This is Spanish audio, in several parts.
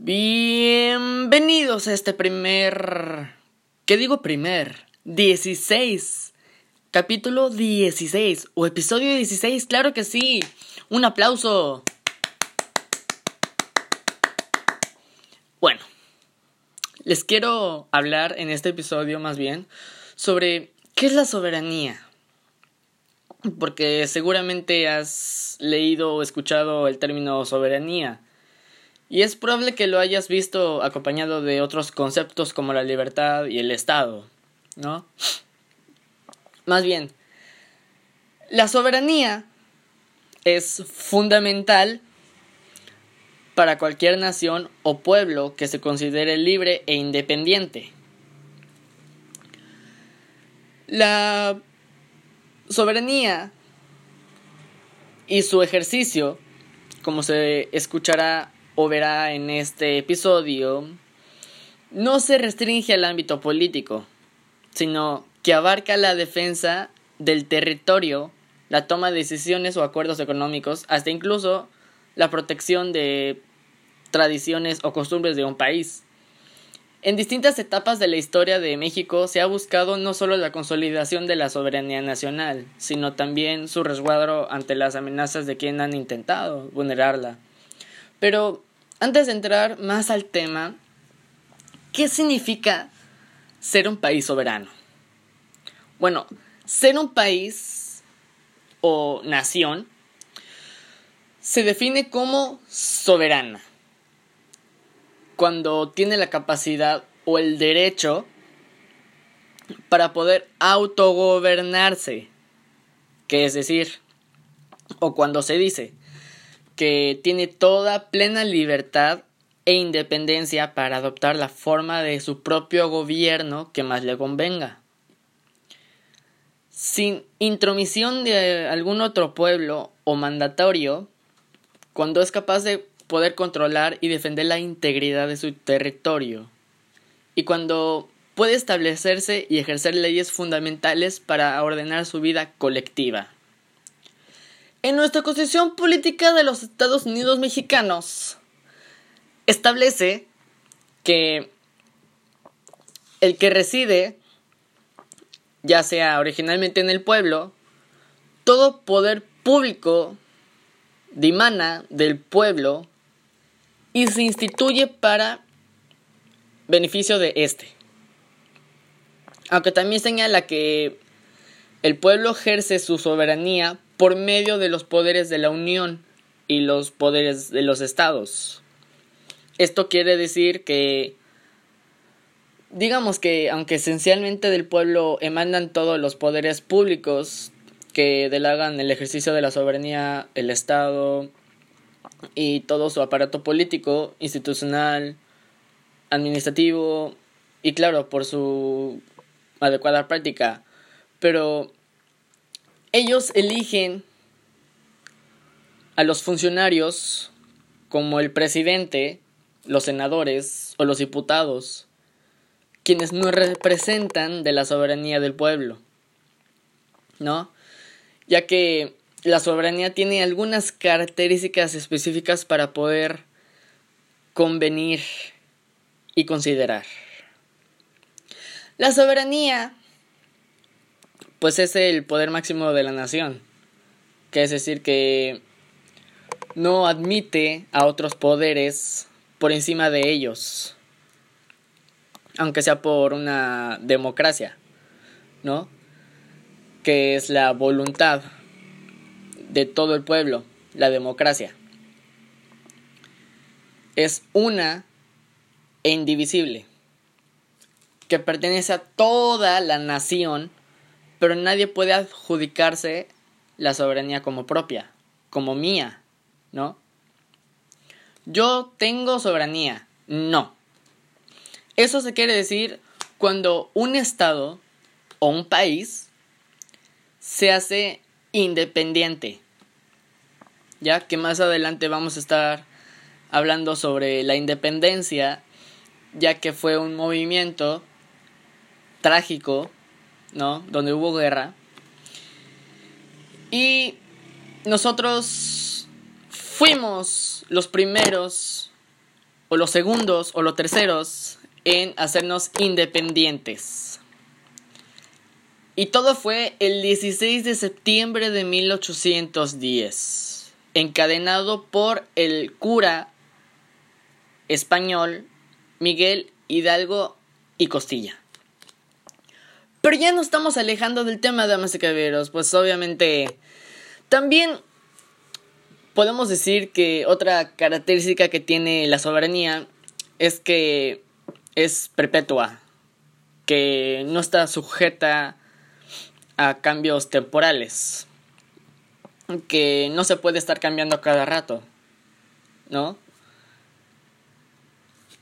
Bienvenidos a este primer... ¿Qué digo primer? 16. Capítulo 16 o episodio 16, claro que sí. Un aplauso. Bueno, les quiero hablar en este episodio más bien sobre qué es la soberanía. Porque seguramente has leído o escuchado el término soberanía y es probable que lo hayas visto acompañado de otros conceptos como la libertad y el Estado, ¿no? Más bien, la soberanía es fundamental para cualquier nación o pueblo que se considere libre e independiente. La soberanía y su ejercicio, como se escuchará o verá en este episodio, no se restringe al ámbito político, sino que abarca la defensa del territorio, la toma de decisiones o acuerdos económicos, hasta incluso la protección de tradiciones o costumbres de un país. En distintas etapas de la historia de México se ha buscado no solo la consolidación de la soberanía nacional, sino también su resguardo ante las amenazas de quien han intentado vulnerarla. Pero antes de entrar más al tema, ¿qué significa ser un país soberano? Bueno, ser un país o nación se define como soberana cuando tiene la capacidad o el derecho para poder autogobernarse, que es decir, o cuando se dice que tiene toda plena libertad e independencia para adoptar la forma de su propio gobierno que más le convenga. Sin intromisión de algún otro pueblo o mandatorio, cuando es capaz de poder controlar y defender la integridad de su territorio, y cuando puede establecerse y ejercer leyes fundamentales para ordenar su vida colectiva. En nuestra Constitución Política de los Estados Unidos Mexicanos establece que el que reside, ya sea originalmente en el pueblo, todo poder público dimana del pueblo y se instituye para beneficio de este. Aunque también señala que el pueblo ejerce su soberanía por medio de los poderes de la Unión y los poderes de los estados. Esto quiere decir que, digamos que aunque esencialmente del pueblo emanan todos los poderes públicos que delagan el ejercicio de la soberanía, el Estado y todo su aparato político, institucional, administrativo y claro, por su adecuada práctica. Pero ellos eligen a los funcionarios como el presidente, los senadores o los diputados, quienes no representan de la soberanía del pueblo. ¿No? Ya que la soberanía tiene algunas características específicas para poder convenir y considerar. La soberanía pues es el poder máximo de la nación, que es decir que no admite a otros poderes por encima de ellos, aunque sea por una democracia, ¿no? Que es la voluntad de todo el pueblo, la democracia. Es una e indivisible, que pertenece a toda la nación pero nadie puede adjudicarse la soberanía como propia, como mía, ¿no? Yo tengo soberanía, no. Eso se quiere decir cuando un estado o un país se hace independiente. Ya que más adelante vamos a estar hablando sobre la independencia, ya que fue un movimiento trágico ¿no? Donde hubo guerra. Y nosotros fuimos los primeros o los segundos o los terceros en hacernos independientes. Y todo fue el 16 de septiembre de 1810, encadenado por el cura español Miguel Hidalgo y Costilla. Pero ya no estamos alejando del tema, damas y caballeros, pues obviamente también podemos decir que otra característica que tiene la soberanía es que es perpetua, que no está sujeta a cambios temporales, que no se puede estar cambiando cada rato, ¿no?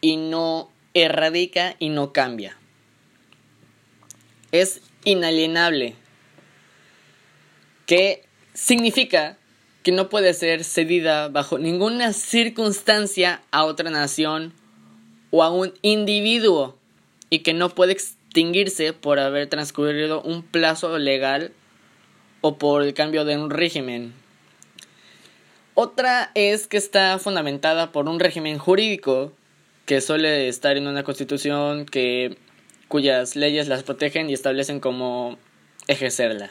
Y no erradica y no cambia. Es inalienable, que significa que no puede ser cedida bajo ninguna circunstancia a otra nación o a un individuo y que no puede extinguirse por haber transcurrido un plazo legal o por el cambio de un régimen. Otra es que está fundamentada por un régimen jurídico que suele estar en una constitución que cuyas leyes las protegen y establecen cómo ejercerla.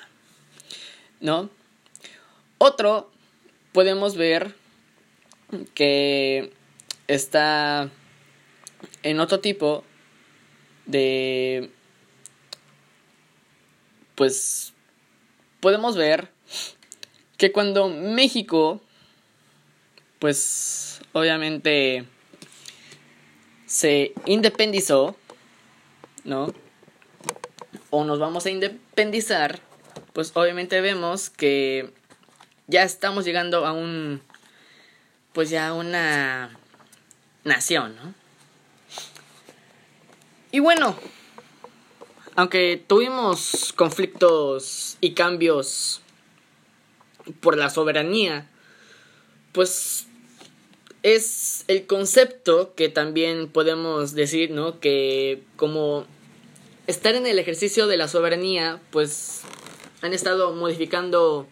¿No? Otro podemos ver que está en otro tipo de pues podemos ver que cuando México pues obviamente se independizó, ¿no? O nos vamos a independizar, pues obviamente vemos que ya estamos llegando a un, pues ya una nación, ¿no? Y bueno, aunque tuvimos conflictos y cambios por la soberanía, pues es el concepto que también podemos decir, ¿no? Que como estar en el ejercicio de la soberanía, pues han estado modificando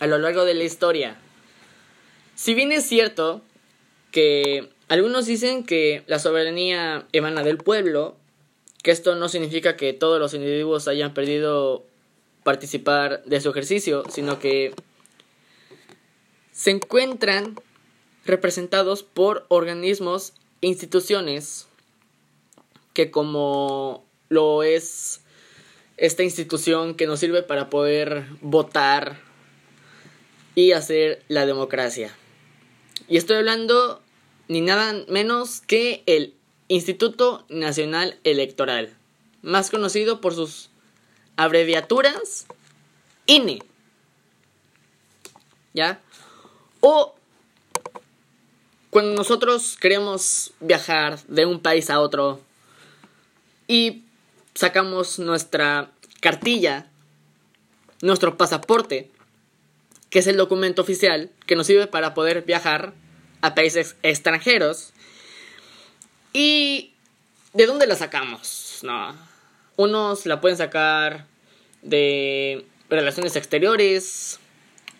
a lo largo de la historia. Si bien es cierto que algunos dicen que la soberanía emana del pueblo, que esto no significa que todos los individuos hayan perdido participar de su ejercicio, sino que se encuentran representados por organismos e instituciones que como lo es esta institución que nos sirve para poder votar y hacer la democracia. Y estoy hablando ni nada menos que el Instituto Nacional Electoral, más conocido por sus abreviaturas INE. ¿Ya? O cuando nosotros queremos viajar de un país a otro y sacamos nuestra cartilla, nuestro pasaporte, que es el documento oficial que nos sirve para poder viajar a países extranjeros. ¿Y de dónde la sacamos? No. Unos la pueden sacar de relaciones exteriores,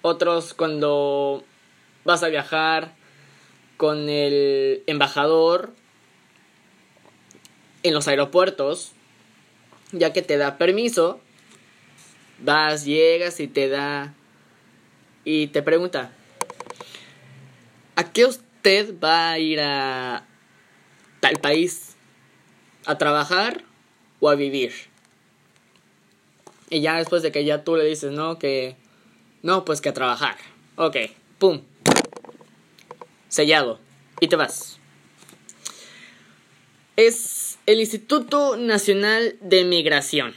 otros cuando vas a viajar con el embajador en los aeropuertos, ya que te da permiso, vas, llegas y te da y te pregunta, ¿a qué usted va a ir a tal país? ¿A trabajar o a vivir? Y ya después de que ya tú le dices, no, que... No, pues que a trabajar. Ok, pum. Sellado. Y te vas. Es el Instituto Nacional de Migración.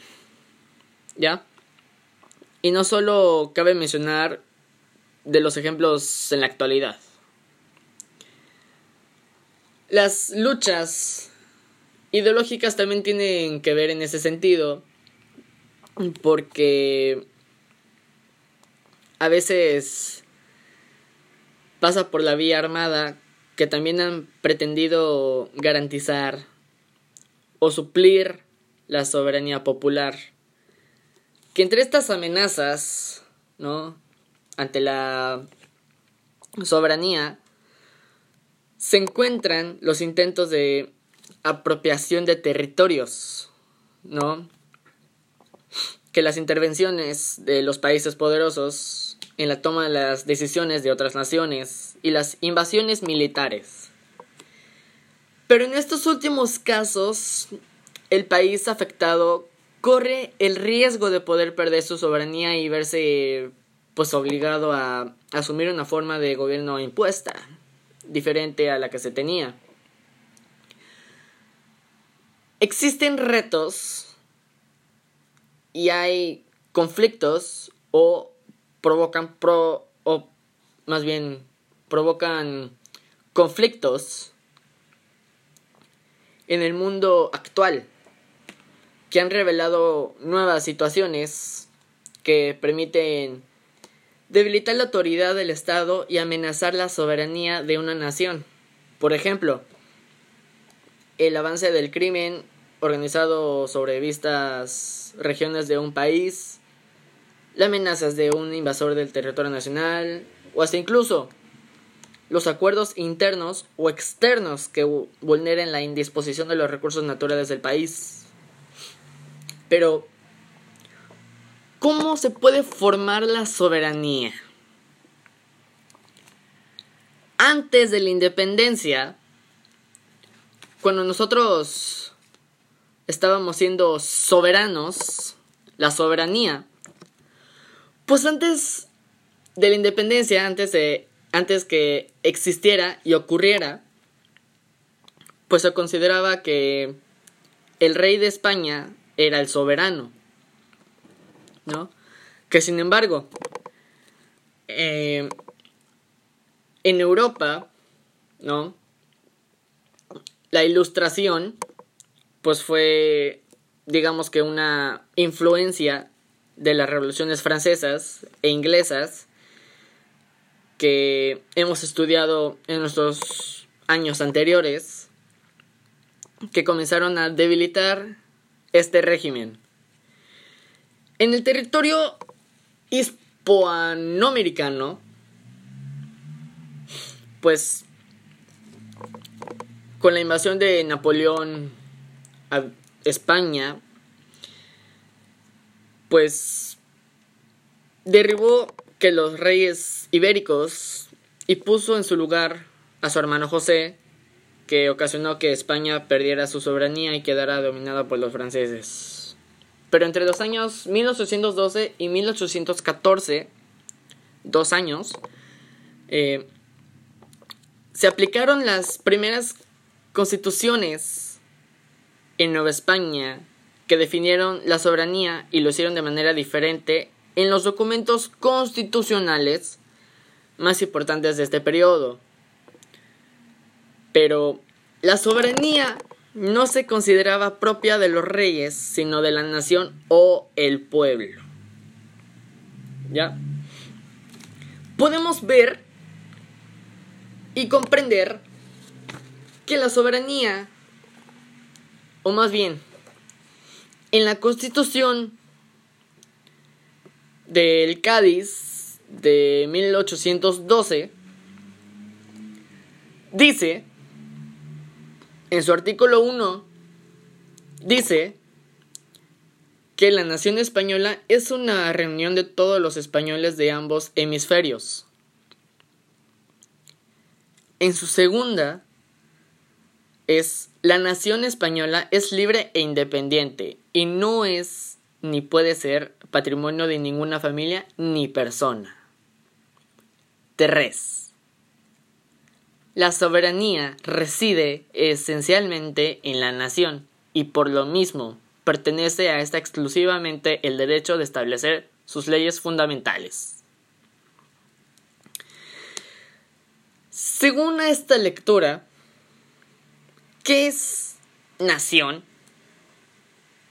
¿Ya? Y no solo cabe mencionar de los ejemplos en la actualidad. Las luchas ideológicas también tienen que ver en ese sentido, porque a veces pasa por la vía armada que también han pretendido garantizar o suplir la soberanía popular. Que entre estas amenazas, ¿no? ante la soberanía se encuentran los intentos de apropiación de territorios, ¿no? Que las intervenciones de los países poderosos en la toma de las decisiones de otras naciones y las invasiones militares. Pero en estos últimos casos, el país afectado corre el riesgo de poder perder su soberanía y verse pues obligado a asumir una forma de gobierno impuesta, diferente a la que se tenía. Existen retos y hay conflictos o provocan pro o más bien provocan conflictos en el mundo actual que han revelado nuevas situaciones que permiten debilitar la autoridad del Estado y amenazar la soberanía de una nación. Por ejemplo, el avance del crimen organizado sobre vistas regiones de un país, las amenazas de un invasor del territorio nacional, o hasta incluso los acuerdos internos o externos que vulneren la indisposición de los recursos naturales del país. Pero, ¿cómo se puede formar la soberanía? Antes de la independencia, cuando nosotros estábamos siendo soberanos, la soberanía, pues antes de la independencia, antes de antes que existiera y ocurriera, pues se consideraba que el rey de España era el soberano. ¿No? Que sin embargo, eh, en Europa, ¿no? La ilustración, pues fue, digamos que una influencia de las revoluciones francesas e inglesas que hemos estudiado en nuestros años anteriores, que comenzaron a debilitar este régimen. En el territorio hispanoamericano, pues con la invasión de Napoleón a España, pues derribó que los reyes ibéricos y puso en su lugar a su hermano José, que ocasionó que España perdiera su soberanía y quedara dominada por los franceses. Pero entre los años 1812 y 1814, dos años, eh, se aplicaron las primeras constituciones en Nueva España que definieron la soberanía y lo hicieron de manera diferente en los documentos constitucionales más importantes de este periodo. Pero la soberanía no se consideraba propia de los reyes, sino de la nación o el pueblo. ¿Ya? Podemos ver y comprender que la soberanía, o más bien, en la constitución del Cádiz de 1812, dice en su artículo 1 dice que la nación española es una reunión de todos los españoles de ambos hemisferios. En su segunda es la nación española es libre e independiente y no es ni puede ser patrimonio de ninguna familia ni persona. 3. La soberanía reside esencialmente en la nación y por lo mismo pertenece a esta exclusivamente el derecho de establecer sus leyes fundamentales. Según esta lectura, ¿qué es nación?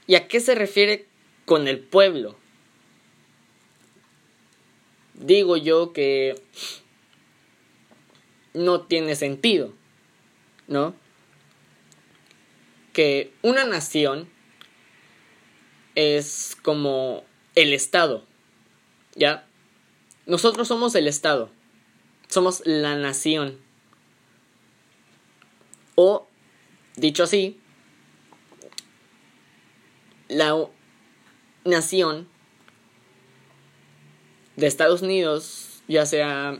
¿Y a qué se refiere con el pueblo? Digo yo que no tiene sentido, ¿no? Que una nación es como el Estado, ¿ya? Nosotros somos el Estado, somos la nación. O, dicho así, la nación de Estados Unidos, ya sea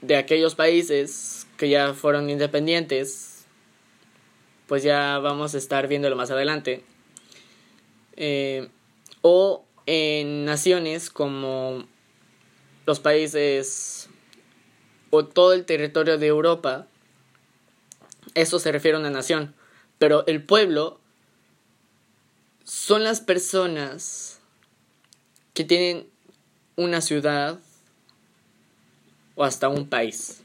de aquellos países que ya fueron independientes, pues ya vamos a estar viéndolo más adelante, eh, o en naciones como los países o todo el territorio de Europa, eso se refiere a una nación, pero el pueblo son las personas que tienen una ciudad o hasta un país.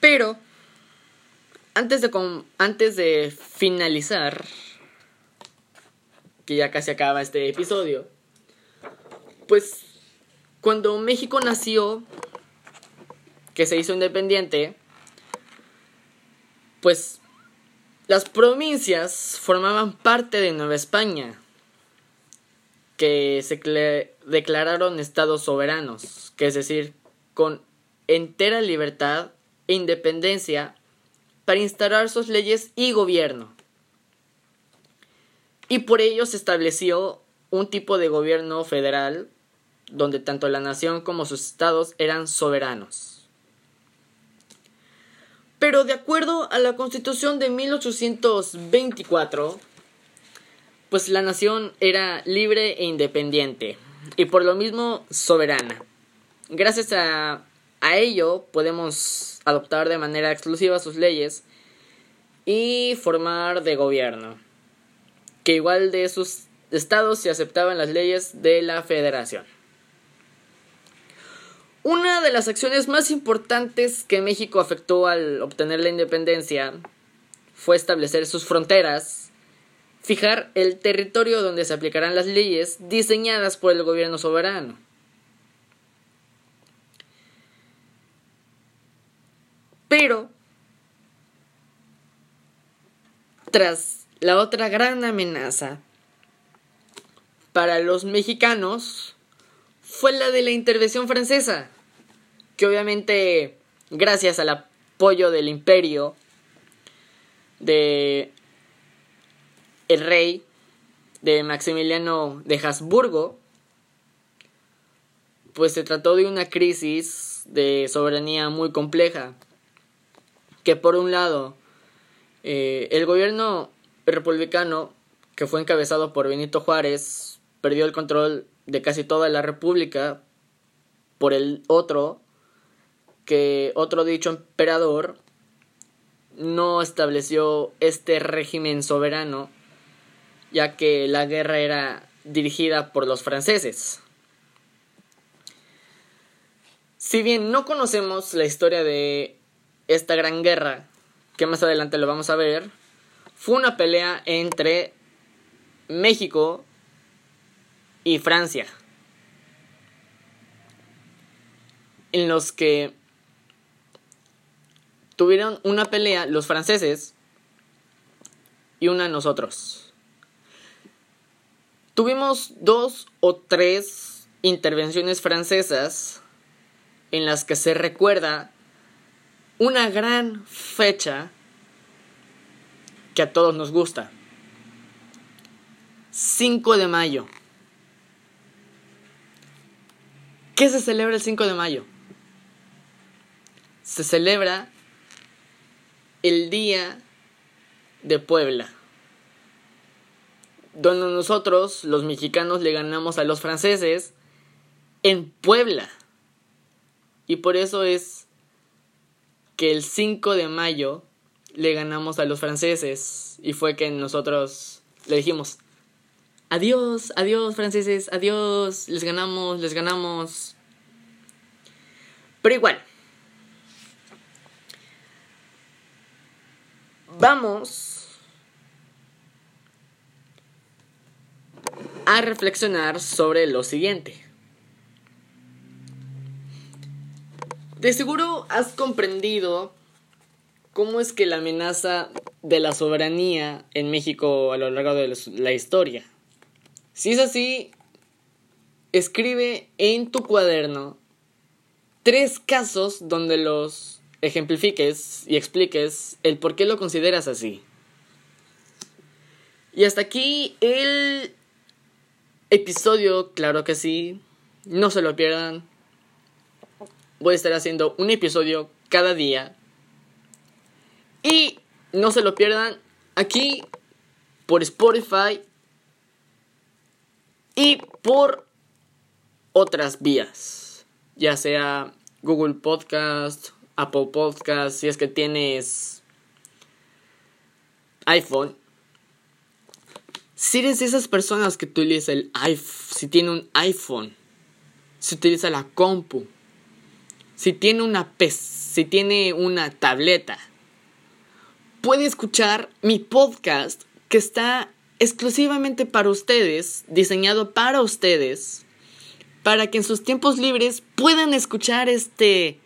Pero, antes de, antes de finalizar, que ya casi acaba este episodio, pues cuando México nació, que se hizo independiente, pues las provincias formaban parte de Nueva España, que se declararon estados soberanos, que es decir, con entera libertad e independencia para instalar sus leyes y gobierno. Y por ello se estableció un tipo de gobierno federal donde tanto la nación como sus estados eran soberanos. Pero de acuerdo a la Constitución de 1824, pues la nación era libre e independiente y por lo mismo soberana. Gracias a, a ello podemos adoptar de manera exclusiva sus leyes y formar de gobierno, que igual de sus estados se aceptaban las leyes de la federación. Una de las acciones más importantes que México afectó al obtener la independencia fue establecer sus fronteras, fijar el territorio donde se aplicarán las leyes diseñadas por el gobierno soberano. Pero, tras la otra gran amenaza para los mexicanos, fue la de la intervención francesa, que obviamente gracias al apoyo del imperio de el rey de Maximiliano de Habsburgo, pues se trató de una crisis de soberanía muy compleja, que por un lado eh, el gobierno republicano, que fue encabezado por Benito Juárez, perdió el control de casi toda la República, por el otro, que otro dicho emperador no estableció este régimen soberano, ya que la guerra era dirigida por los franceses. Si bien no conocemos la historia de esta gran guerra, que más adelante lo vamos a ver, fue una pelea entre México y Francia, en los que tuvieron una pelea los franceses y una nosotros. Tuvimos dos o tres intervenciones francesas en las que se recuerda una gran fecha que a todos nos gusta. 5 de mayo. ¿Qué se celebra el 5 de mayo? Se celebra el Día de Puebla, donde nosotros, los mexicanos, le ganamos a los franceses en Puebla. Y por eso es que el 5 de mayo le ganamos a los franceses y fue que nosotros le dijimos, Adiós, adiós franceses, adiós, les ganamos, les ganamos. Pero igual. Vamos a reflexionar sobre lo siguiente. De seguro has comprendido cómo es que la amenaza de la soberanía en México a lo largo de la historia si es así, escribe en tu cuaderno tres casos donde los ejemplifiques y expliques el por qué lo consideras así. Y hasta aquí el episodio, claro que sí. No se lo pierdan. Voy a estar haciendo un episodio cada día. Y no se lo pierdan aquí por Spotify y por otras vías, ya sea Google Podcast, Apple Podcast, si es que tienes iPhone. Si eres de esas personas que utilizan el iPhone, si tiene un iPhone, si utiliza la compu, si tiene una si tiene una tableta, puede escuchar mi podcast que está exclusivamente para ustedes, diseñado para ustedes, para que en sus tiempos libres puedan escuchar este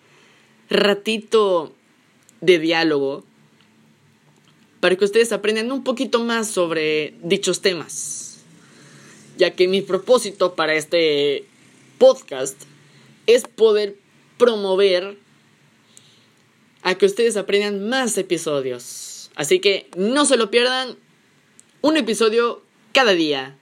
ratito de diálogo, para que ustedes aprendan un poquito más sobre dichos temas, ya que mi propósito para este podcast es poder promover a que ustedes aprendan más episodios. Así que no se lo pierdan un episodio cada día.